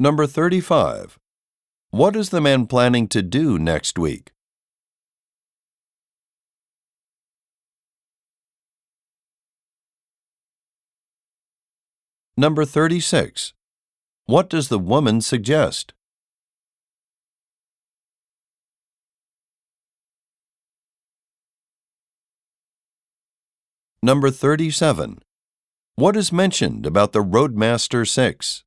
Number 35. What is the man planning to do next week? Number 36. What does the woman suggest? Number 37. What is mentioned about the Roadmaster 6?